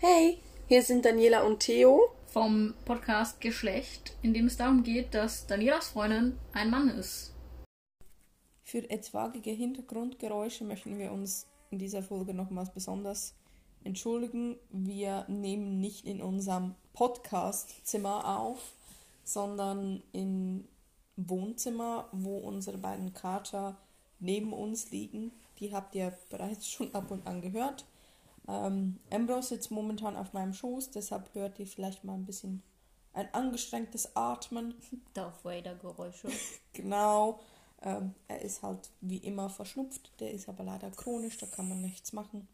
Hey, hier sind Daniela und Theo vom Podcast Geschlecht, in dem es darum geht, dass Danielas Freundin ein Mann ist. Für etwaige Hintergrundgeräusche möchten wir uns in dieser Folge nochmals besonders entschuldigen. Wir nehmen nicht in unserem Podcastzimmer auf, sondern im Wohnzimmer, wo unsere beiden Kater neben uns liegen. Die habt ihr bereits schon ab und an gehört. Ähm, Ambrose sitzt momentan auf meinem Schoß, deshalb hört ihr vielleicht mal ein bisschen ein angestrengtes Atmen. Darth Vader Geräusche. genau. Ähm, er ist halt wie immer verschnupft, der ist aber leider chronisch, da kann man nichts machen.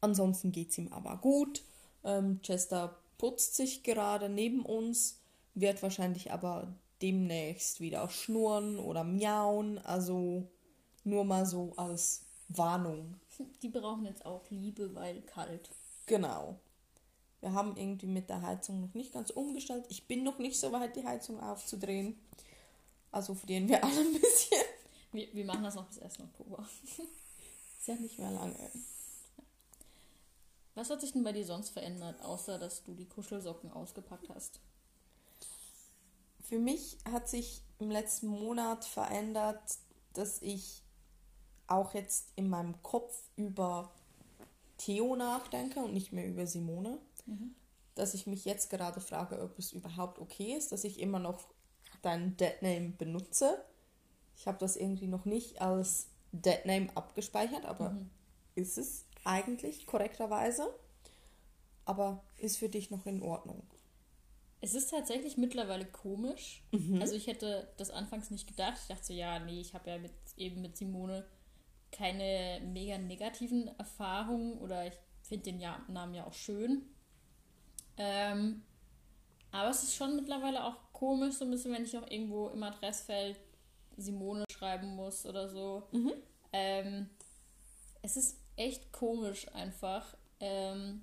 Ansonsten geht es ihm aber gut. Ähm, Chester putzt sich gerade neben uns, wird wahrscheinlich aber demnächst wieder schnurren oder miauen. Also nur mal so als Warnung. Die brauchen jetzt auch Liebe, weil kalt. Genau. Wir haben irgendwie mit der Heizung noch nicht ganz umgestellt. Ich bin noch nicht so weit, die Heizung aufzudrehen. Also frieren wir alle ein bisschen. Wir, wir machen das noch bis 1. Oktober. Ist ja nicht mehr lange. Was hat sich denn bei dir sonst verändert, außer dass du die Kuschelsocken ausgepackt hast? Für mich hat sich im letzten Monat verändert, dass ich auch jetzt in meinem Kopf über Theo nachdenke und nicht mehr über Simone. Mhm. Dass ich mich jetzt gerade frage, ob es überhaupt okay ist, dass ich immer noch deinen Deadname benutze. Ich habe das irgendwie noch nicht als Deadname abgespeichert, aber mhm. ist es eigentlich korrekterweise. Aber ist für dich noch in Ordnung. Es ist tatsächlich mittlerweile komisch. Mhm. Also ich hätte das anfangs nicht gedacht. Ich dachte so, ja, nee, ich habe ja mit, eben mit Simone keine mega negativen Erfahrungen oder ich finde den Namen ja auch schön. Ähm, aber es ist schon mittlerweile auch komisch, so ein bisschen, wenn ich auch irgendwo im Adressfeld Simone schreiben muss oder so. Mhm. Ähm, es ist echt komisch einfach. Ähm,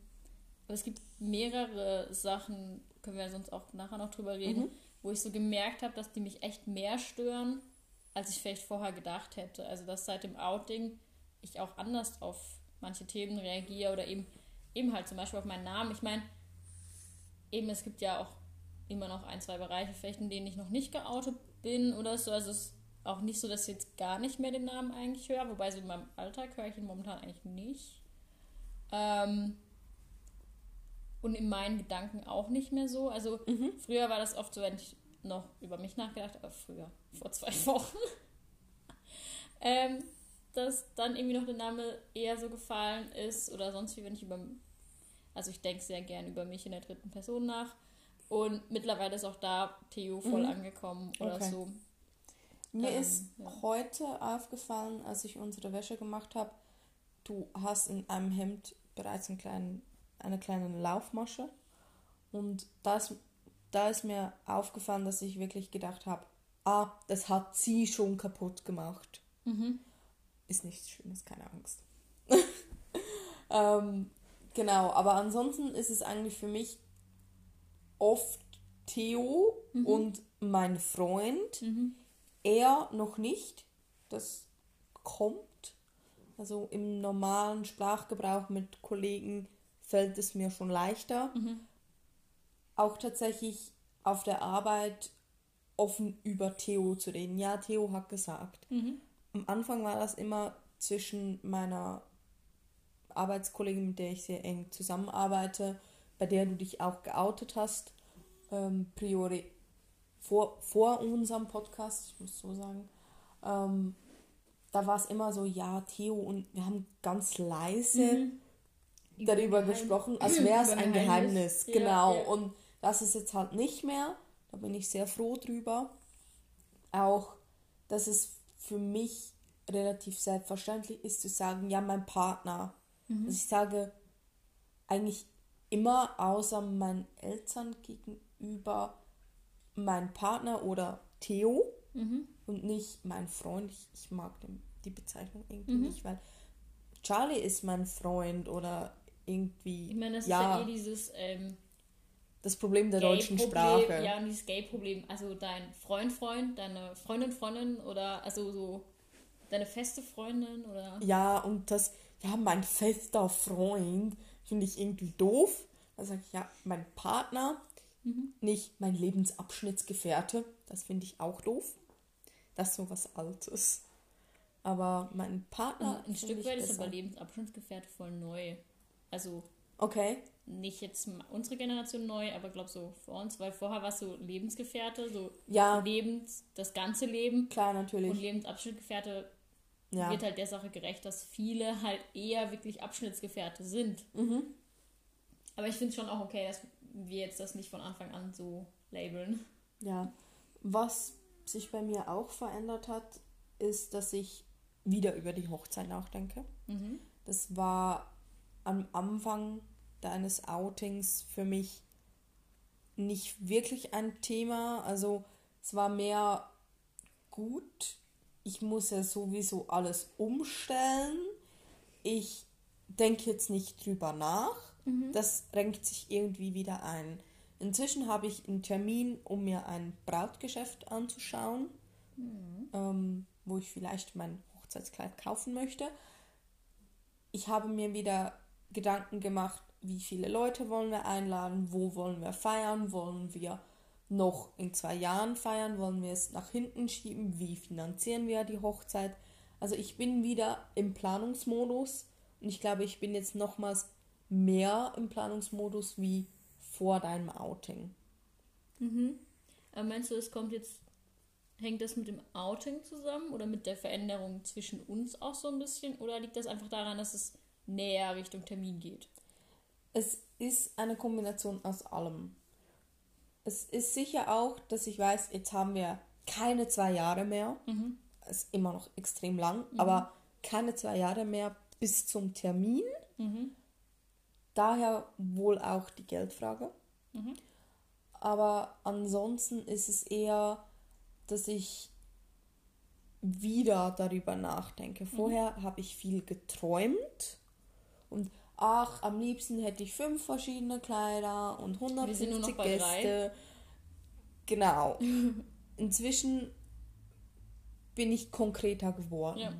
aber es gibt mehrere Sachen, können wir sonst auch nachher noch drüber reden, mhm. wo ich so gemerkt habe, dass die mich echt mehr stören als ich vielleicht vorher gedacht hätte. Also dass seit dem Outing ich auch anders auf manche Themen reagiere oder eben, eben halt zum Beispiel auf meinen Namen. Ich meine, eben es gibt ja auch immer noch ein, zwei Bereiche, vielleicht in denen ich noch nicht geoutet bin oder so. Also es ist auch nicht so, dass ich jetzt gar nicht mehr den Namen eigentlich höre, wobei so in meinem Alltag höre ich ihn momentan eigentlich nicht. Ähm, und in meinen Gedanken auch nicht mehr so. Also mhm. früher war das oft so, wenn ich noch über mich nachgedacht, aber früher, vor zwei Wochen. ähm, dass dann irgendwie noch der Name eher so gefallen ist oder sonst wie, wenn ich über. Also ich denke sehr gern über mich in der dritten Person nach. Und mittlerweile ist auch da Theo voll mhm. angekommen oder okay. so. Mir ähm, ist ja. heute aufgefallen, als ich unsere Wäsche gemacht habe, du hast in einem Hemd bereits einen kleinen, eine kleine Laufmasche. Und das da ist mir aufgefallen, dass ich wirklich gedacht habe, ah, das hat sie schon kaputt gemacht. Mhm. Ist nichts Schlimmes, keine Angst. ähm, genau, aber ansonsten ist es eigentlich für mich oft Theo mhm. und mein Freund. Mhm. Er noch nicht. Das kommt. Also im normalen Sprachgebrauch mit Kollegen fällt es mir schon leichter. Mhm auch tatsächlich auf der Arbeit offen über Theo zu reden. Ja, Theo hat gesagt. Mhm. Am Anfang war das immer zwischen meiner Arbeitskollegin, mit der ich sehr eng zusammenarbeite, bei der du dich auch geoutet hast, ähm, priori vor, vor unserem Podcast, ich muss so sagen, ähm, da war es immer so, ja, Theo und wir haben ganz leise mhm. darüber gesprochen, als wäre es ein Geheimnis. Geheimnis. Genau. Ja. Und das ist jetzt halt nicht mehr. Da bin ich sehr froh drüber. Auch, dass es für mich relativ selbstverständlich ist zu sagen, ja, mein Partner. Mhm. Also ich sage eigentlich immer, außer meinen Eltern gegenüber, mein Partner oder Theo mhm. und nicht mein Freund. Ich, ich mag den, die Bezeichnung irgendwie mhm. nicht, weil Charlie ist mein Freund oder irgendwie. Ich meine, das ja, ist ja eh dieses, ähm, das Problem der deutschen Sprache. Ja, und dieses Gay-Problem. Also dein Freund, Freund, deine Freundin, Freundin oder also so deine feste Freundin oder. Ja, und das, ja, mein fester Freund. finde ich irgendwie doof. Da sage ich ja, mein Partner, mhm. nicht mein Lebensabschnittsgefährte. Das finde ich auch doof. Das ist so was Altes. Aber mein Partner. Ein Stück weit ist aber Lebensabschnittsgefährte voll neu. Also. Okay. Nicht jetzt unsere Generation neu, aber glaube so vor uns, weil vorher war es so Lebensgefährte, so ja. Lebens, das ganze Leben. Klar, natürlich. Und Lebensabschnittsgefährte ja. wird halt der Sache gerecht, dass viele halt eher wirklich Abschnittsgefährte sind. Mhm. Aber ich finde es schon auch okay, dass wir jetzt das nicht von Anfang an so labeln. Ja. Was sich bei mir auch verändert hat, ist, dass ich wieder über die Hochzeit nachdenke. Mhm. Das war am Anfang deines Outings für mich nicht wirklich ein Thema. Also es war mehr gut. Ich muss ja sowieso alles umstellen. Ich denke jetzt nicht drüber nach. Mhm. Das renkt sich irgendwie wieder ein. Inzwischen habe ich einen Termin, um mir ein Brautgeschäft anzuschauen, mhm. ähm, wo ich vielleicht mein Hochzeitskleid kaufen möchte. Ich habe mir wieder Gedanken gemacht, wie viele Leute wollen wir einladen, wo wollen wir feiern, wollen wir noch in zwei Jahren feiern, wollen wir es nach hinten schieben, wie finanzieren wir die Hochzeit. Also ich bin wieder im Planungsmodus und ich glaube, ich bin jetzt nochmals mehr im Planungsmodus wie vor deinem Outing. Mhm. Aber meinst du, es kommt jetzt, hängt das mit dem Outing zusammen oder mit der Veränderung zwischen uns auch so ein bisschen? Oder liegt das einfach daran, dass es näher Richtung Termin geht? Es ist eine Kombination aus allem. Es ist sicher auch, dass ich weiß, jetzt haben wir keine zwei Jahre mehr. Mhm. Es ist immer noch extrem lang, mhm. aber keine zwei Jahre mehr bis zum Termin. Mhm. Daher wohl auch die Geldfrage. Mhm. Aber ansonsten ist es eher, dass ich wieder darüber nachdenke. Vorher mhm. habe ich viel geträumt und ach, am liebsten hätte ich fünf verschiedene Kleider und 150 Gäste. Drei. Genau. Inzwischen bin ich konkreter geworden ja.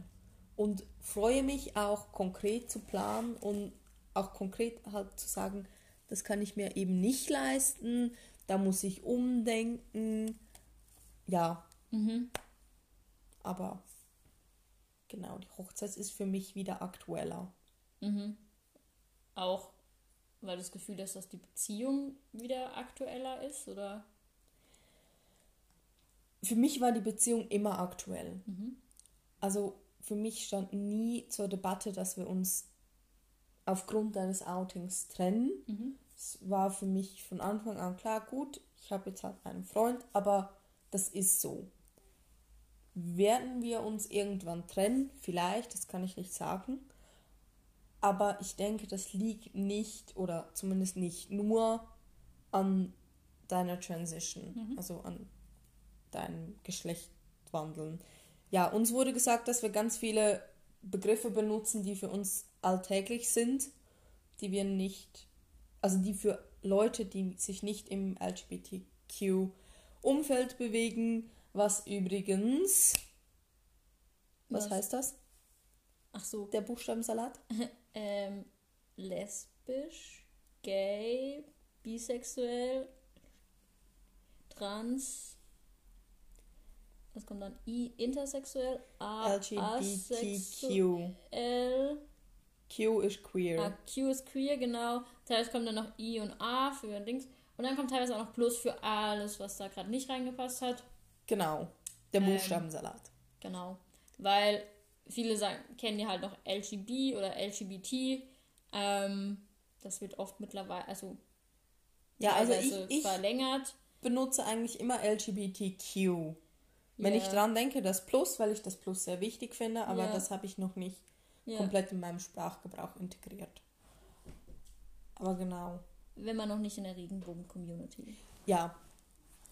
und freue mich auch konkret zu planen und auch konkret halt zu sagen, das kann ich mir eben nicht leisten, da muss ich umdenken. Ja. Mhm. Aber genau, die Hochzeit ist für mich wieder aktueller. Mhm. Auch weil du das Gefühl hast, dass die Beziehung wieder aktueller ist, oder? Für mich war die Beziehung immer aktuell. Mhm. Also für mich stand nie zur Debatte, dass wir uns aufgrund deines Outings trennen. Mhm. Es war für mich von Anfang an klar, gut, ich habe jetzt halt einen Freund, aber das ist so. Werden wir uns irgendwann trennen? Vielleicht, das kann ich nicht sagen. Aber ich denke, das liegt nicht oder zumindest nicht nur an deiner Transition, mhm. also an deinem Geschlechtwandeln. Ja, uns wurde gesagt, dass wir ganz viele Begriffe benutzen, die für uns alltäglich sind, die wir nicht, also die für Leute, die sich nicht im LGBTQ-Umfeld bewegen, was übrigens, was, was heißt das? Ach so. Der Buchstabensalat? ähm, lesbisch, gay, bisexuell, trans, was kommt dann? I, intersexuell, A, LGBTQ. L, Q ist queer. Ah, Q ist queer, genau. Teilweise kommt dann noch I und A für Dings. Und dann kommt teilweise auch noch Plus für alles, was da gerade nicht reingepasst hat. Genau. Der ähm, Buchstabensalat. Ähm, genau. Weil viele sagen, kennen ja halt noch LGB oder LGBT. Ähm, das wird oft mittlerweile, also ja, also ich, ich verlängert. benutze eigentlich immer LGBTQ. Wenn yeah. ich dran denke, das Plus, weil ich das Plus sehr wichtig finde, aber yeah. das habe ich noch nicht yeah. komplett in meinem Sprachgebrauch integriert. Aber genau. Wenn man noch nicht in der Regenbogen-Community. Ja,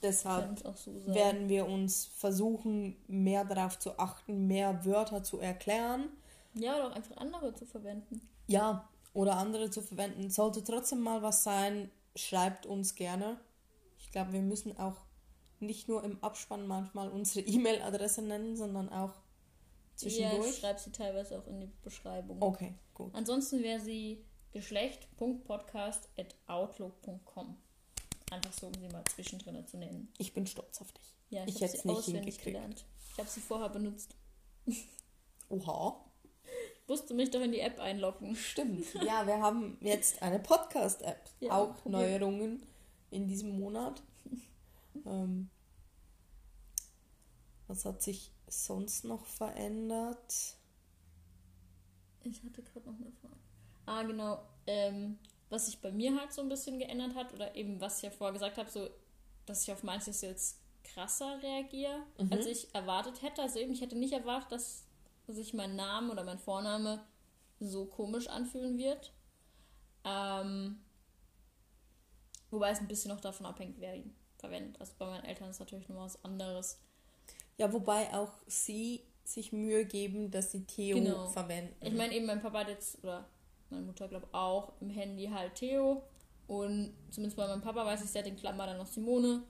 Deshalb so werden wir uns versuchen, mehr darauf zu achten, mehr Wörter zu erklären. Ja, oder auch einfach andere zu verwenden. Ja, oder andere zu verwenden. Sollte trotzdem mal was sein, schreibt uns gerne. Ich glaube, wir müssen auch nicht nur im Abspann manchmal unsere E-Mail-Adresse nennen, sondern auch zwischendurch. Ja, ich schreibe sie teilweise auch in die Beschreibung. Okay, gut. Ansonsten, wer sie geschlecht.podcast.outlook.com. Einfach so, um sie mal zwischendrin zu nennen. Ich bin stolz auf dich. Ja, ich, ich habe sie nicht auswendig gelernt. Ich habe sie vorher benutzt. Oha. Ich musste mich doch in die App einloggen. Stimmt. Ja, wir haben jetzt eine Podcast-App. Ja, Auch okay. Neuerungen in diesem Monat. Ähm, was hat sich sonst noch verändert? Ich hatte gerade noch eine Frage. Ah, genau. Ähm, was sich bei mir halt so ein bisschen geändert hat, oder eben was ich ja vorher gesagt habe, so, dass ich auf manches jetzt krasser reagiere, mhm. als ich erwartet hätte. Also eben, ich hätte nicht erwartet, dass sich mein Name oder mein Vorname so komisch anfühlen wird. Ähm, wobei es ein bisschen noch davon abhängt, wer ihn verwendet. Also bei meinen Eltern ist natürlich noch was anderes. Ja, wobei auch sie sich Mühe geben, dass sie Theo genau. verwenden. Ich meine eben, mein Papa hat jetzt, oder meine Mutter glaube auch, im Handy halt Theo. Und zumindest bei meinem Papa weiß ich, der hat den Klammer dann noch Simone.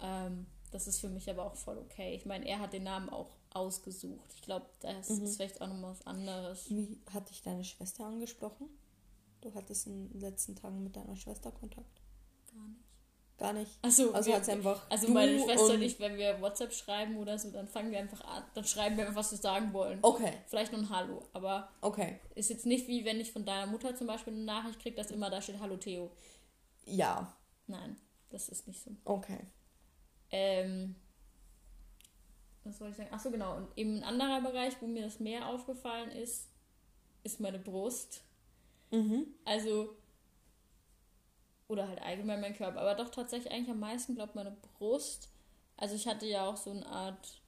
Ähm, das ist für mich aber auch voll okay. Ich meine, er hat den Namen auch ausgesucht. Ich glaube, das mhm. ist vielleicht auch nochmal was anderes. Wie hat dich deine Schwester angesprochen? Du hattest in den letzten Tagen mit deiner Schwester Kontakt? Gar nicht. Gar nicht. Also, also hat einfach. Also meine Schwester und ich, wenn wir WhatsApp schreiben oder so, dann fangen wir einfach an, dann schreiben wir einfach, was wir sagen wollen. Okay. Vielleicht nur ein Hallo, aber okay. ist jetzt nicht wie wenn ich von deiner Mutter zum Beispiel eine Nachricht kriege, dass immer da steht Hallo Theo. Ja. Nein, das ist nicht so. Okay. Ähm, was wollte ich sagen? Achso, genau. Und eben ein anderer Bereich, wo mir das mehr aufgefallen ist, ist meine Brust. Mhm. Also oder halt allgemein mein Körper, aber doch tatsächlich eigentlich am meisten, glaube ich, meine Brust. Also ich hatte ja auch so eine Art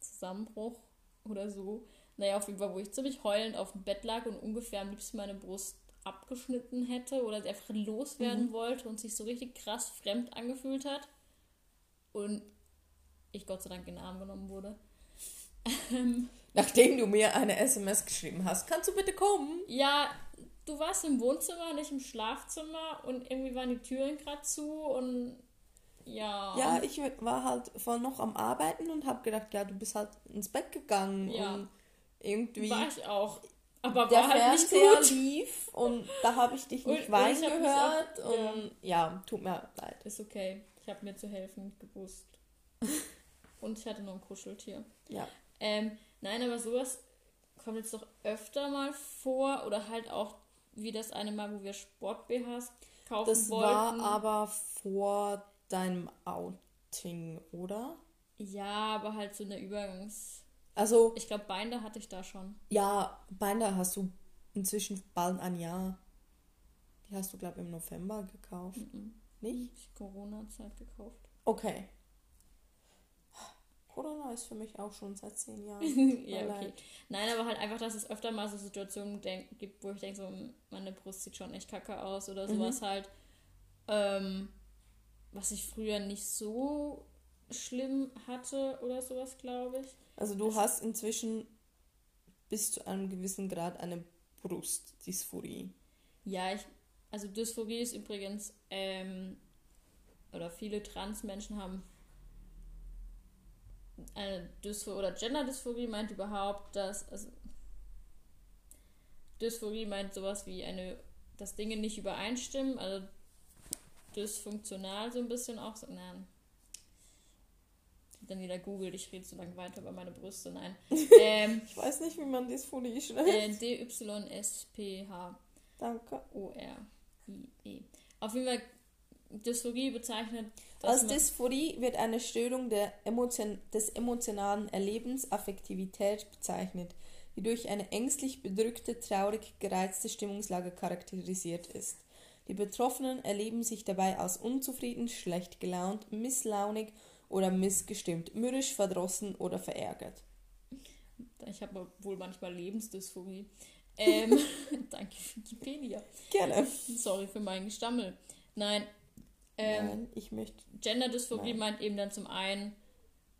Zusammenbruch oder so. Naja, auf jeden Fall, wo ich ziemlich heulend auf dem Bett lag und ungefähr am liebsten meine Brust abgeschnitten hätte oder sie einfach loswerden mhm. wollte und sich so richtig krass fremd angefühlt hat. Und ich Gott sei Dank in den Arm genommen wurde. Nachdem du mir eine SMS geschrieben hast, kannst du bitte kommen? Ja, du warst im Wohnzimmer, nicht im Schlafzimmer und irgendwie waren die Türen gerade zu und ja. Ja, ich war halt voll noch am Arbeiten und habe gedacht, ja, du bist halt ins Bett gegangen ja. und irgendwie. War ich auch. Aber der war halt Fernseher nicht gut. lief und da habe ich dich nicht weinen gehört auch, und ja. ja, tut mir leid. Ist okay. Ich habe mir zu helfen gewusst. und ich hatte noch ein Kuscheltier. Ja. Ähm, nein, aber sowas kommt jetzt doch öfter mal vor oder halt auch wie das eine Mal, wo wir Sport-BHs kaufen das wollten. Das war aber vor deinem Outing, oder? Ja, aber halt so eine Übergangs... Also... Ich glaube, Binder hatte ich da schon. Ja, Binder hast du inzwischen bald ein Jahr. Die hast du, glaube ich, im November gekauft. Mm -mm. Nicht? Corona-Zeit gekauft. Okay. Corona ist für mich auch schon seit zehn Jahren. ja, okay. Nein, aber halt einfach, dass es öfter mal so Situationen gibt, wo ich denke, so, meine Brust sieht schon echt kacke aus oder mhm. sowas mhm. halt. Ähm, was ich früher nicht so schlimm hatte oder sowas, glaube ich. Also du das hast inzwischen bis zu einem gewissen Grad eine Brustdysphorie. Ja, ich, also Dysphorie ist übrigens, ähm, oder viele Transmenschen haben eine Dysphorie oder Gender-Dysphorie meint überhaupt, dass also Dysphorie meint sowas wie eine, dass Dinge nicht übereinstimmen, also dysfunktional so ein bisschen auch so, nein. Dann wieder googelt, ich rede so lange weiter über meine Brüste, nein. Ähm, ich weiß nicht, wie man Dysphorie schreibt. Äh, D-Y-S-P-H. Danke. O-R-I-E. Auf jeden Fall Dysphorie bezeichnet. Als Dysphorie wird eine Störung Emotion, des emotionalen Erlebens, Affektivität bezeichnet, die durch eine ängstlich bedrückte, traurig gereizte Stimmungslage charakterisiert ist. Die Betroffenen erleben sich dabei als unzufrieden, schlecht gelaunt, misslaunig oder missgestimmt, mürrisch, verdrossen oder verärgert. Ich habe wohl manchmal Lebensdysphorie. Ähm, danke Wikipedia. Gerne. Sorry für meinen Gestammel. Nein, ähm, Nein, ich möchte. Gender-Dysphorie meint eben dann zum einen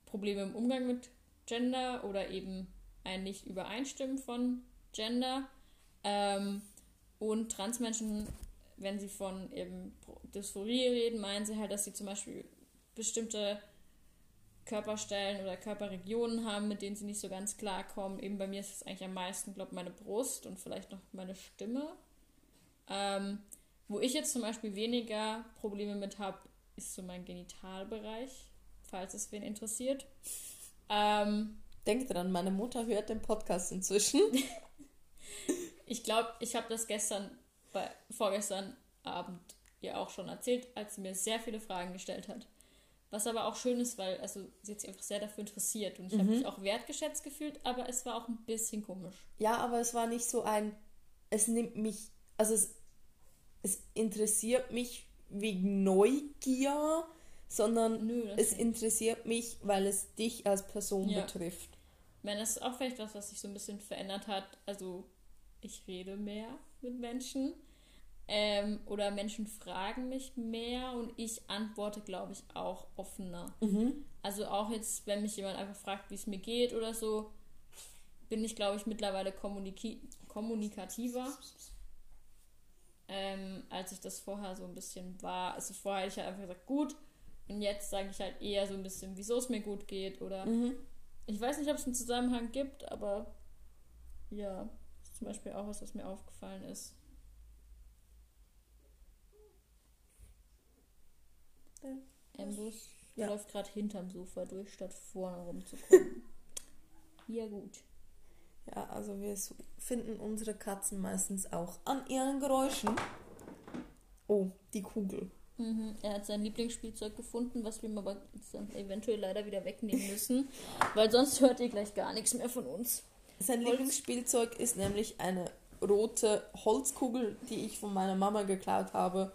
Probleme im Umgang mit Gender oder eben ein Nicht-Übereinstimmen von Gender. Ähm, und Transmenschen, wenn sie von eben Dysphorie reden, meinen sie halt, dass sie zum Beispiel bestimmte Körperstellen oder Körperregionen haben, mit denen sie nicht so ganz klarkommen. Eben bei mir ist es eigentlich am meisten, glaube ich, meine Brust und vielleicht noch meine Stimme. Ähm, wo ich jetzt zum Beispiel weniger Probleme mit habe, ist so mein Genitalbereich, falls es wen interessiert. Ähm, Denk dran, meine Mutter hört den Podcast inzwischen. ich glaube, ich habe das gestern, bei, vorgestern Abend ihr auch schon erzählt, als sie mir sehr viele Fragen gestellt hat. Was aber auch schön ist, weil also sie hat sich einfach sehr dafür interessiert und ich mhm. habe mich auch wertgeschätzt gefühlt, aber es war auch ein bisschen komisch. Ja, aber es war nicht so ein, es nimmt mich, also es, es interessiert mich wegen Neugier, sondern Nö, es interessiert mich, weil es dich als Person ja. betrifft. Ich meine, das ist auch vielleicht was, was sich so ein bisschen verändert hat. Also ich rede mehr mit Menschen ähm, oder Menschen fragen mich mehr und ich antworte, glaube ich, auch offener. Mhm. Also auch jetzt, wenn mich jemand einfach fragt, wie es mir geht oder so, bin ich, glaube ich, mittlerweile kommunikativer, ähm, als ich das vorher so ein bisschen war. Also vorher hätte ich halt einfach gesagt, gut. Und jetzt sage ich halt eher so ein bisschen, wieso es mir gut geht oder mhm. ich weiß nicht, ob es einen Zusammenhang gibt, aber ja, ist zum Beispiel auch was, was mir aufgefallen ist. Ambrose ja. läuft gerade hinterm Sofa durch, statt vorne rumzukommen. ja, gut. Ja, also wir finden unsere Katzen meistens auch an ihren Geräuschen. Oh, die Kugel. Mhm. Er hat sein Lieblingsspielzeug gefunden, was wir ihm aber eventuell leider wieder wegnehmen müssen, weil sonst hört ihr gleich gar nichts mehr von uns. Sein Holz. Lieblingsspielzeug ist nämlich eine rote Holzkugel, die ich von meiner Mama geklaut habe,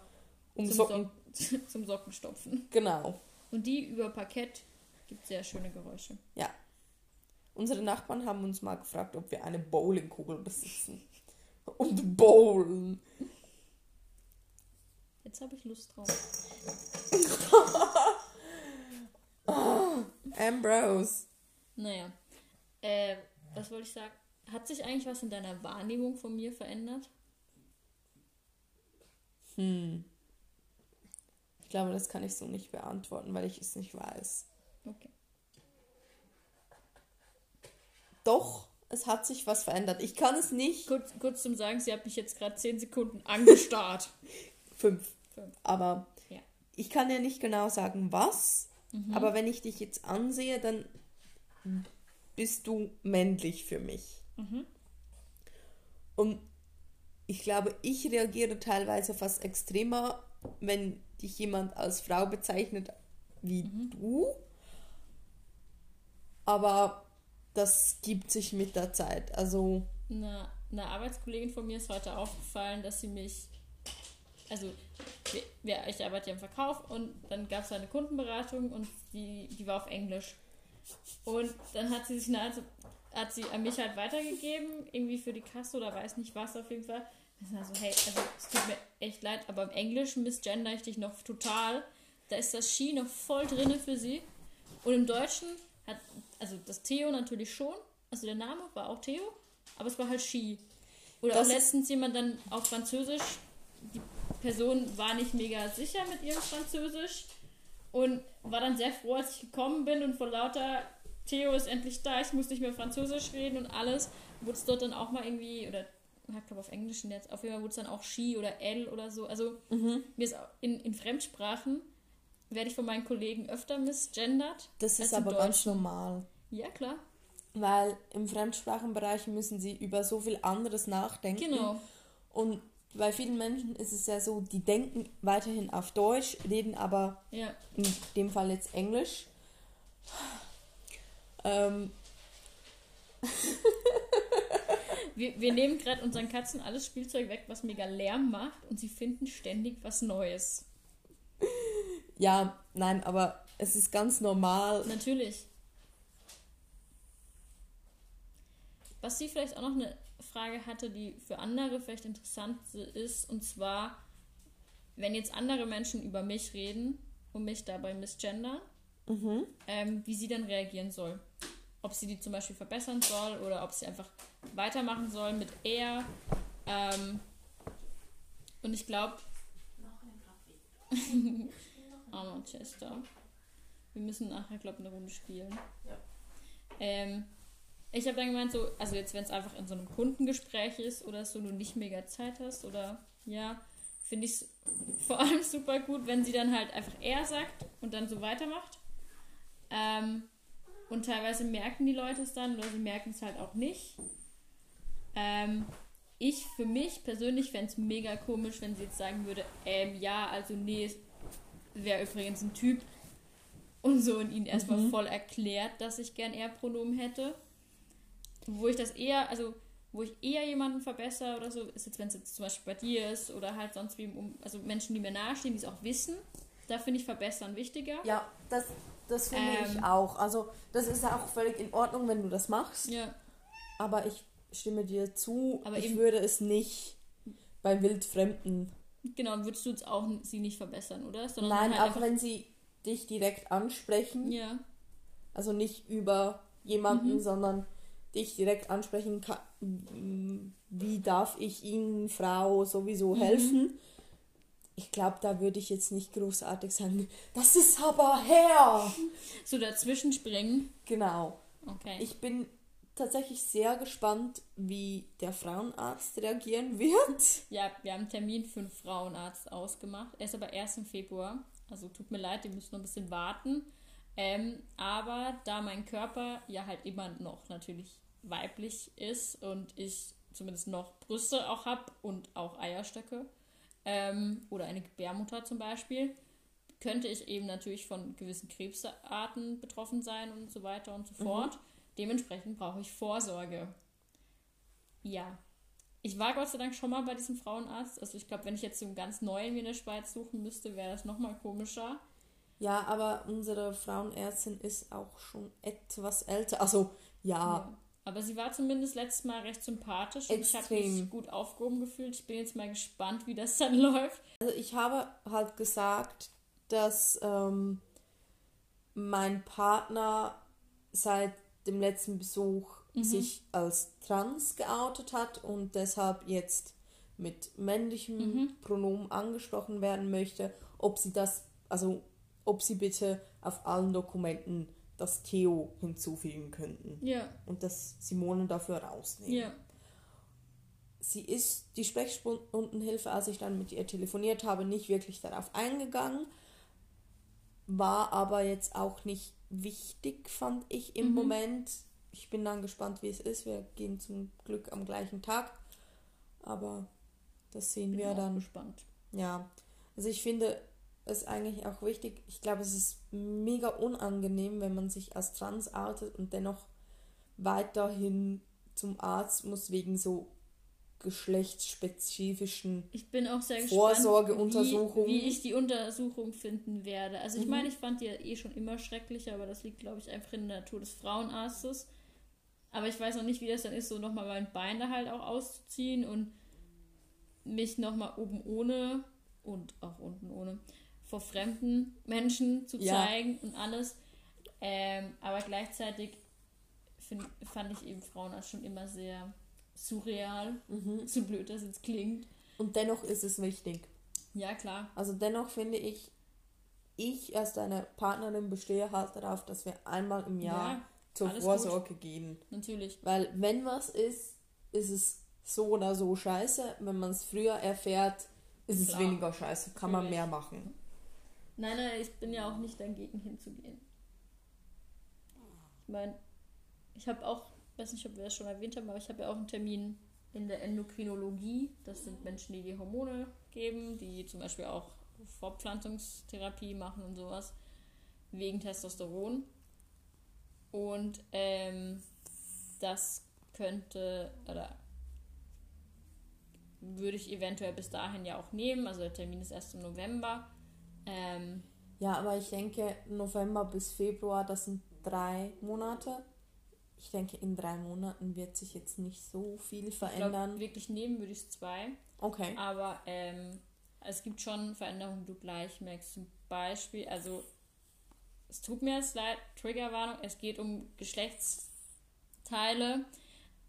um Zum Socken zum Sockenstopfen. Genau. Und die über Parkett gibt sehr schöne Geräusche. Ja. Unsere Nachbarn haben uns mal gefragt, ob wir eine Bowlingkugel besitzen. Und bowlen. Jetzt habe ich Lust drauf. oh, Ambrose. Naja. Äh, was wollte ich sagen? Hat sich eigentlich was in deiner Wahrnehmung von mir verändert? Hm. Ich glaube, das kann ich so nicht beantworten, weil ich es nicht weiß. Okay. Doch, es hat sich was verändert. Ich kann es nicht. Kurz, kurz zum Sagen, sie hat mich jetzt gerade zehn Sekunden angestarrt. Fünf. Fünf. Aber ja. ich kann ja nicht genau sagen, was. Mhm. Aber wenn ich dich jetzt ansehe, dann bist du männlich für mich. Mhm. Und ich glaube, ich reagiere teilweise fast extremer, wenn dich jemand als Frau bezeichnet wie mhm. du. Aber das gibt sich mit der Zeit. Also. Eine, eine Arbeitskollegin von mir ist heute aufgefallen, dass sie mich. Also, ich arbeite ja im Verkauf und dann gab es eine Kundenberatung und die, die war auf Englisch. Und dann hat sie sich eine, hat sie an mich halt weitergegeben, irgendwie für die Kasse oder weiß nicht was auf jeden Fall. Also, hey, also es tut mir echt leid, aber im Englischen misgender ich dich noch total. Da ist das Ski noch voll drinne für sie. Und im Deutschen hat, also das Theo natürlich schon, also der Name war auch Theo, aber es war halt Ski. Oder das auch letztens jemand dann auf Französisch, die Person war nicht mega sicher mit ihrem Französisch und war dann sehr froh, als ich gekommen bin und vor lauter Theo ist endlich da, ich muss nicht mehr Französisch reden und alles, wurde es dort dann auch mal irgendwie, oder ich glaube auf Englisch jetzt, auf jeden Fall wurde es dann auch Ski oder L oder so. Also mhm. mir ist in, in Fremdsprachen werde ich von meinen Kollegen öfter misgendert. Das ist aber ganz normal. Ja, klar. Weil im Fremdsprachenbereich müssen sie über so viel anderes nachdenken. Genau. Und bei vielen Menschen ist es ja so, die denken weiterhin auf Deutsch, reden aber ja. in dem Fall jetzt Englisch. Ähm. Wir, wir nehmen gerade unseren Katzen alles Spielzeug weg, was mega Lärm macht und sie finden ständig was Neues. Ja, nein, aber es ist ganz normal. Natürlich. Was sie vielleicht auch noch eine Frage hatte, die für andere vielleicht interessant ist, und zwar, wenn jetzt andere Menschen über mich reden und mich dabei misgendern, mhm. ähm, wie sie dann reagieren soll ob sie die zum Beispiel verbessern soll oder ob sie einfach weitermachen soll mit er. Ähm, und ich glaube. Armer Chester. Wir müssen nachher, glaube ich, eine Runde spielen. Ja. Ähm, ich habe dann gemeint, so, also jetzt, wenn es einfach in so einem Kundengespräch ist oder so, du nicht mega Zeit hast oder ja, finde ich es vor allem super gut, wenn sie dann halt einfach er sagt und dann so weitermacht. Ähm, und teilweise merken die Leute es dann oder sie merken es halt auch nicht. Ähm, ich für mich persönlich fände es mega komisch, wenn sie jetzt sagen würde, ähm, ja, also nee, wäre übrigens ein Typ und so und ihnen erstmal mhm. voll erklärt, dass ich gern eher Pronomen hätte. Wo ich das eher, also wo ich eher jemanden verbessere oder so, ist jetzt, wenn es jetzt zum Beispiel bei dir ist oder halt sonst wie, um, also Menschen, die mir nahestehen, die es auch wissen, da finde ich verbessern wichtiger. Ja, das, das finde ähm, ich auch. Also das ist auch völlig in Ordnung, wenn du das machst. Ja. Aber ich stimme dir zu, aber ich würde es nicht bei Wildfremden. Genau, würdest du jetzt auch sie nicht verbessern, oder? Sondern Nein, halt auch wenn sie dich direkt ansprechen. Ja. Also nicht über jemanden, mhm. sondern dich direkt ansprechen kann, wie darf ich Ihnen, Frau, sowieso mhm. helfen. Ich glaube, da würde ich jetzt nicht großartig sagen, das ist aber her. So dazwischen springen. Genau. Okay. Ich bin tatsächlich sehr gespannt, wie der Frauenarzt reagieren wird. Ja, wir haben einen Termin für einen Frauenarzt ausgemacht. Er ist aber erst im Februar. Also tut mir leid, die müssen noch ein bisschen warten. Ähm, aber da mein Körper ja halt immer noch natürlich weiblich ist und ich zumindest noch Brüste auch habe und auch Eierstöcke ähm, oder eine Gebärmutter zum Beispiel, könnte ich eben natürlich von gewissen Krebsarten betroffen sein und so weiter und so mhm. fort. Mhm. Dementsprechend brauche ich Vorsorge. Ja. Ich war Gott sei Dank schon mal bei diesem Frauenarzt. Also ich glaube, wenn ich jetzt so einen ganz neuen wie in der Schweiz suchen müsste, wäre das nochmal komischer. Ja, aber unsere Frauenärztin ist auch schon etwas älter. Also ja. ja. Aber sie war zumindest letztes Mal recht sympathisch und Extrem. ich habe mich gut aufgehoben gefühlt. Ich bin jetzt mal gespannt, wie das dann läuft. Also ich habe halt gesagt, dass ähm, mein Partner seit dem letzten Besuch mhm. sich als trans geoutet hat und deshalb jetzt mit männlichem mhm. Pronomen angesprochen werden möchte, ob sie das, also ob sie bitte auf allen Dokumenten das Theo hinzufügen könnten. Ja. Und das Simone dafür rausnehmen. Ja. Sie ist die Sprechstundenhilfe, als ich dann mit ihr telefoniert habe, nicht wirklich darauf eingegangen, war aber jetzt auch nicht wichtig, fand ich im mhm. Moment. Ich bin dann gespannt, wie es ist. Wir gehen zum Glück am gleichen Tag. Aber das sehen bin wir dann. gespannt. Ja. Also ich finde es eigentlich auch wichtig. Ich glaube, es ist mega unangenehm, wenn man sich als trans outet und dennoch weiterhin zum Arzt muss wegen so geschlechtsspezifischen ich bin auch sehr Vorsorgeuntersuchungen. Wie, wie ich die Untersuchung finden werde. Also ich mhm. meine, ich fand die ja eh schon immer schrecklich, aber das liegt, glaube ich, einfach in der Natur des Frauenarztes. Aber ich weiß noch nicht, wie das dann ist, so nochmal mein Bein da halt auch auszuziehen und mich nochmal oben ohne und auch unten ohne vor fremden Menschen zu ja. zeigen und alles. Ähm, aber gleichzeitig find, fand ich eben Frauenarzt schon immer sehr surreal, mhm. so blöd das jetzt klingt. Und dennoch ist es wichtig. Ja, klar. Also dennoch finde ich, ich als deine Partnerin bestehe halt darauf, dass wir einmal im Jahr ja, zur Vorsorge gut. gehen. Natürlich. Weil wenn was ist, ist es so oder so scheiße. Wenn man es früher erfährt, ist klar. es weniger scheiße. Kann Natürlich. man mehr machen. Nein, nein, ich bin ja auch nicht dagegen hinzugehen. Ich meine, ich habe auch weiß nicht, ob wir das schon erwähnt haben, aber ich habe ja auch einen Termin in der Endokrinologie. Das sind Menschen, die die Hormone geben, die zum Beispiel auch Fortpflanzungstherapie machen und sowas, wegen Testosteron. Und ähm, das könnte, oder würde ich eventuell bis dahin ja auch nehmen. Also der Termin ist erst im November. Ähm, ja, aber ich denke, November bis Februar, das sind drei Monate ich denke, in drei Monaten wird sich jetzt nicht so viel verändern. Glaub, wirklich nehmen würde ich zwei. Okay. Aber ähm, es gibt schon Veränderungen, die du gleich merkst. Zum Beispiel, also es tut mir jetzt leid, Triggerwarnung, es geht um Geschlechtsteile.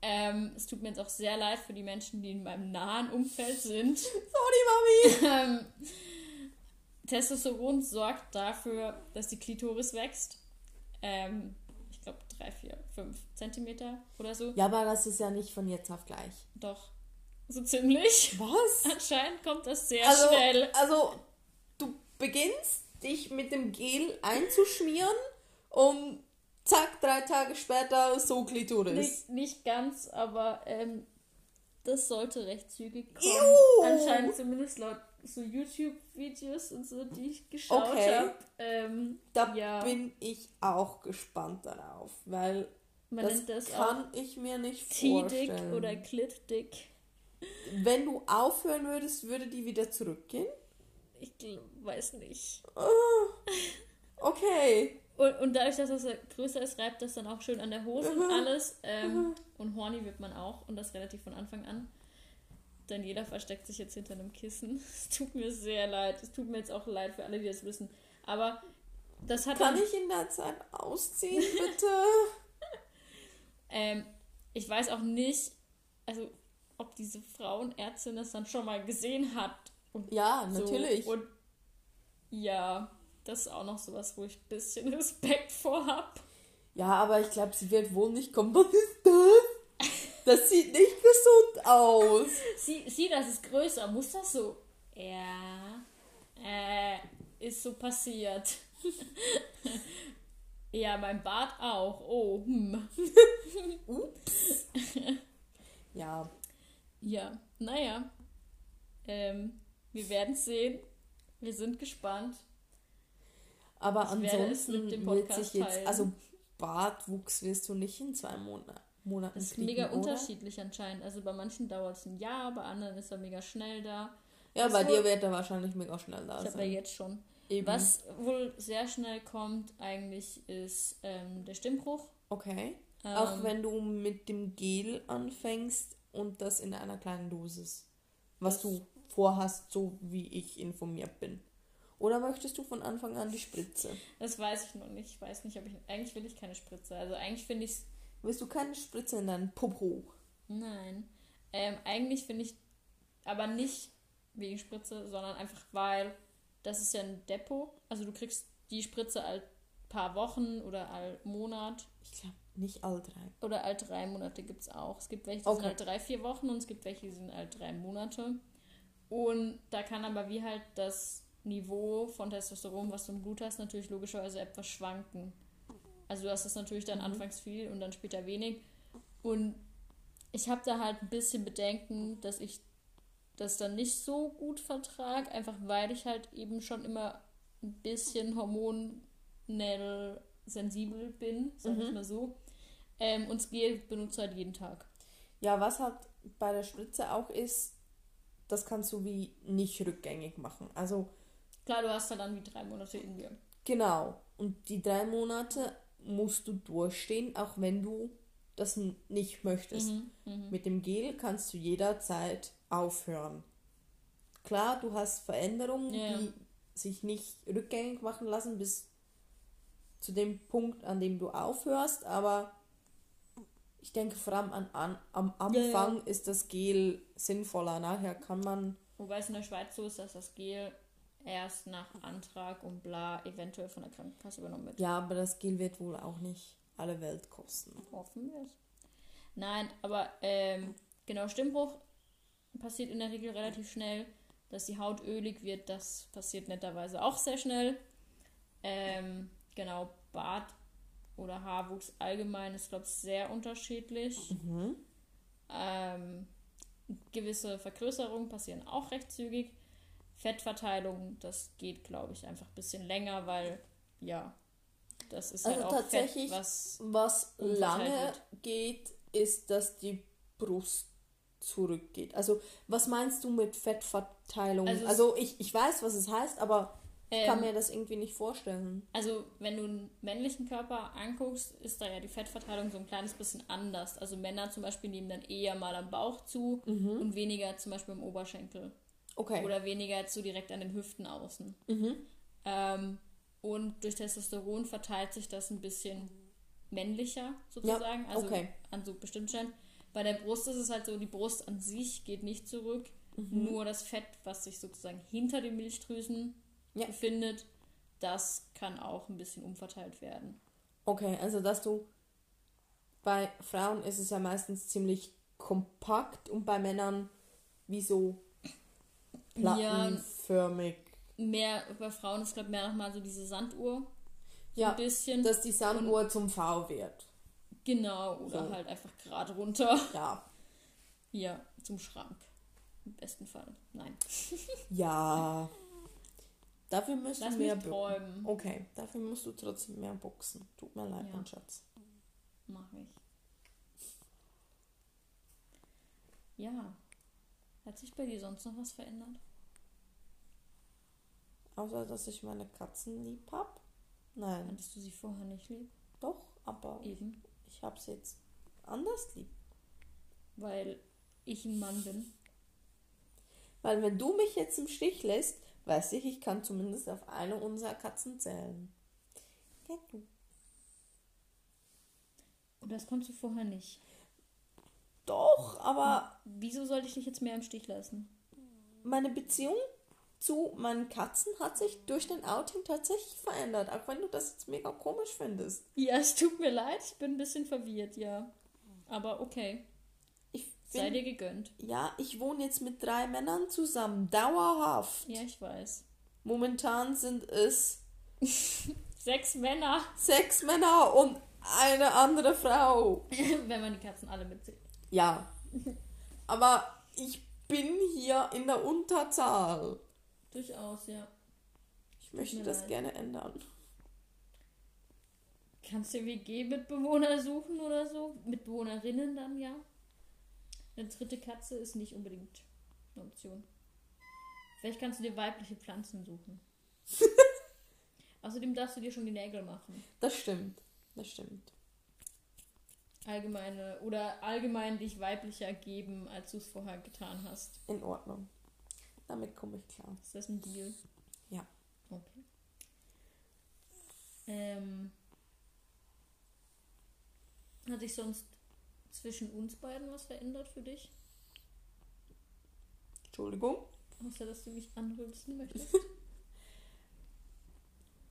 Ähm, es tut mir jetzt auch sehr leid für die Menschen, die in meinem nahen Umfeld sind. Sorry, Mami! ähm, Testosteron sorgt dafür, dass die Klitoris wächst. Ähm, glaube, drei, vier, fünf Zentimeter oder so. Ja, aber das ist ja nicht von jetzt auf gleich. Doch. So ziemlich. Was? Anscheinend kommt das sehr Also, schnell. also du beginnst dich mit dem Gel einzuschmieren und zack, drei Tage später so Klitoris. Nicht, nicht ganz, aber ähm, das sollte recht zügig kommen. Ew. Anscheinend zumindest laut so YouTube-Videos und so, die ich geschaut Okay. habe. Ähm, Da ja, bin ich auch gespannt darauf, weil man das, nennt das kann ich mir nicht T-Dick vorstellen. oder Clit-Dick. Wenn du aufhören würdest, würde die wieder zurückgehen? Ich weiß nicht. Okay. Und, und dadurch, dass das größer ist, reibt das dann auch schön an der Hose und alles. Ähm, und horny wird man auch und das relativ von Anfang an. Denn jeder versteckt sich jetzt hinter einem Kissen. Es tut mir sehr leid. Es tut mir jetzt auch leid für alle, die das wissen. Aber das hat Kann ich in der Zeit ausziehen, bitte? ähm, ich weiß auch nicht, also ob diese Frauenärztin das dann schon mal gesehen hat. Und ja, so. natürlich. Und ja, das ist auch noch sowas, wo ich ein bisschen Respekt vor habe. Ja, aber ich glaube, sie wird wohl nicht kommen. Was ist das? Das sieht nicht gesund aus. Sie, sie, das ist größer. Muss das so? Ja. Äh, ist so passiert. ja, mein Bart auch. Oh, hm. Ja, Ja, naja. Ähm, wir werden sehen. Wir sind gespannt. aber Ich ansonsten wird sich jetzt, also Bartwuchs wirst du nicht in zwei Monat, Monaten Das ist kriegen, mega oder? unterschiedlich anscheinend. Also bei manchen dauert es ein Jahr, bei anderen ist er mega schnell da. Ja, Was bei wohl- dir wird er wahrscheinlich mega schnell da Ich habe ja jetzt schon. Eben. Was wohl sehr schnell kommt eigentlich ist ähm, der Stimmbruch. Okay. Ähm, Auch wenn du mit dem Gel anfängst und das in einer kleinen Dosis. Was du vorhast, so wie ich informiert bin. Oder möchtest du von Anfang an die Spritze? Das weiß ich noch nicht. Ich weiß nicht, ob ich. Eigentlich will ich keine Spritze. Also eigentlich finde ich Willst du keine Spritze in deinen Popo? Nein. Ähm, eigentlich finde ich. Aber nicht wegen Spritze, sondern einfach weil das ist ja ein Depot. Also du kriegst die Spritze all paar Wochen oder all Monat. Ich glaube nicht all drei. Oder all drei Monate gibt es auch. Es gibt welche, die sind Okay. all drei, vier Wochen und es gibt welche, die sind all drei Monate. Und da kann aber wie halt das Niveau von Testosteron, was du im Blut hast, natürlich logischerweise etwas schwanken. Also du hast das natürlich dann anfangs viel und dann später wenig. Und ich habe da halt ein bisschen Bedenken, dass ich das dann nicht so gut vertrage, einfach weil ich halt eben schon immer ein bisschen hormonell sensibel bin, sag ich mal so. Ähm, und das Gel benutze halt jeden Tag. Ja, was halt bei der Spritze auch ist, das kannst du wie nicht rückgängig machen. Also Klar, du hast halt dann wie drei Monate in dir. genau. Und die drei Monate musst du durchstehen, auch wenn du das nicht möchtest. Mhm, Mit dem Gel kannst du jederzeit aufhören. Klar, du hast Veränderungen, Ja. die sich nicht rückgängig machen lassen bis zu dem Punkt, an dem du aufhörst, aber ich denke vor allem an, an, am Ja, ja. Anfang ist das Gel sinnvoller. Nachher kann man, Wobei es in der Schweiz so ist, dass das Gel erst nach Antrag und bla eventuell von der Krankenkasse übernommen wird. ja, aber das Gel wird wohl auch nicht alle Welt kosten. Hoffen wir es. Nein, aber ähm, genau, Stimmbruch passiert in der Regel relativ schnell. Dass die Haut ölig wird, das passiert netterweise auch sehr schnell. Ähm, genau, Bart oder Haarwuchs allgemein ist, glaube ich, sehr unterschiedlich. Ähm, gewisse Vergrößerungen passieren auch recht zügig. Fettverteilung, das geht, glaube ich, einfach ein bisschen länger, weil, ja, das ist Also halt auch tatsächlich, Fett, was Was lange geht, ist, dass die Brust zurückgeht. Also, was meinst du mit Fettverteilung? Also Also, ich, ich weiß, was es heißt, aber ich kann Ähm, mir das irgendwie nicht vorstellen. Also, wenn du einen männlichen Körper anguckst, ist da ja die Fettverteilung so ein kleines bisschen anders. Also, Männer zum Beispiel nehmen dann eher mal am Bauch zu und weniger zum Beispiel im Oberschenkel. Okay. Oder weniger zu direkt an den Hüften außen. Mhm. Ähm, und durch Testosteron verteilt sich das ein bisschen männlicher sozusagen. also okay. an so bestimmten Stellen. Bei der Brust ist es halt so, die Brust an sich geht nicht zurück. Mhm. Nur das Fett, was sich sozusagen hinter den Milchdrüsen Ja. befindet, das kann auch ein bisschen umverteilt werden. Okay, also dass du bei Frauen ist es ja meistens ziemlich kompakt und bei Männern wie so plattenförmig. Ja, mehr bei Frauen ist, glaube ich, mehr nochmal so diese Sanduhr. Ja, ein bisschen. dass die Sanduhr Und, zum V wird. Genau, oder so. halt einfach gerade runter. Ja. Ja, zum Schrank. Im besten Fall. Nein. ja. Dafür müssen Lass mehr träumen. Okay, dafür musst du trotzdem mehr boxen. Tut mir leid, ja. mein Schatz. Mach ich. Ja. Hat sich bei dir sonst noch was verändert? Außer, dass ich meine Katzen lieb hab? Nein. Hattest du sie vorher nicht lieb? Doch, aber Eben. ich hab sie jetzt anders lieb. Weil ich ein Mann bin. Weil wenn du mich jetzt im Stich lässt, weiß ich, ich kann zumindest auf eine unserer Katzen zählen. Ja, du. Und das konntest du vorher nicht. Doch, aber. Wieso sollte ich dich jetzt mehr im Stich lassen? Meine Beziehung zu meinen Katzen hat sich durch den Outing tatsächlich verändert, auch wenn du das jetzt mega komisch findest. Ja, es tut mir leid, ich bin ein bisschen verwirrt, ja. Aber okay. Ich bin, Sei dir gegönnt. Ja, ich wohne jetzt mit drei Männern zusammen, dauerhaft. Ja, ich weiß. Momentan sind es sechs Männer. Sechs Männer und eine andere Frau. wenn man die Katzen alle mitzählt. Ja. Aber ich bin hier in der Unterzahl. Durchaus, ja. Ich möchte das leid. gerne ändern. Kannst du WG-Mitbewohner suchen oder so? Mitbewohnerinnen dann, ja. Eine dritte Katze ist nicht unbedingt eine Option. Vielleicht kannst du dir weibliche Pflanzen suchen. Außerdem darfst du dir schon die Nägel machen. Das stimmt. Das stimmt. Allgemeine oder allgemein dich weiblicher geben, als du es vorher getan hast. In Ordnung. Damit komme ich klar. Ist das ein Deal? Ja. Okay. Ähm, hat sich sonst zwischen uns beiden was verändert für dich? Entschuldigung? Außer, dass du mich anrülpsen möchtest.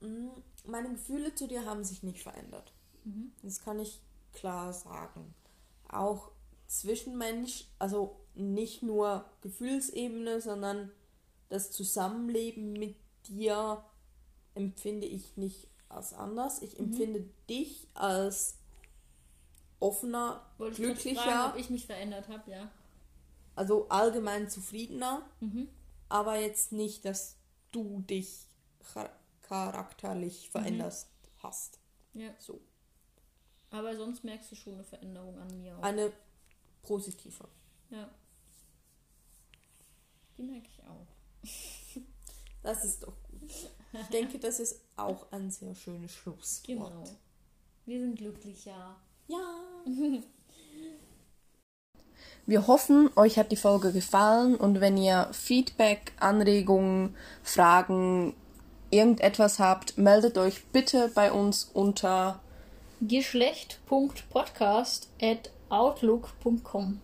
Mm, meine Gefühle zu dir haben sich nicht verändert. Mhm. Das kann ich klar sagen. Auch Zwischenmensch, also nicht nur Gefühlsebene, sondern das Zusammenleben mit dir empfinde ich nicht als anders. Ich mhm. empfinde dich als offener, Wollte glücklicher. Ich fragen, ob ich mich verändert habe, ja. Also allgemein zufriedener, mhm. aber jetzt nicht, dass du dich charakterlich veränderst mhm. hast. Ja. So. Aber sonst merkst du schon eine Veränderung an mir auch. Eine positive. Ja. Die merke ich auch. Das ist doch gut. Ich denke, das ist auch ein sehr schönes Schlusswort. Genau. Wir sind glücklich, ja. Ja. Wir hoffen, euch hat die Folge gefallen und wenn ihr Feedback, Anregungen, Fragen, irgendetwas habt, meldet euch bitte bei uns unter geschlecht.podcast at outlook.com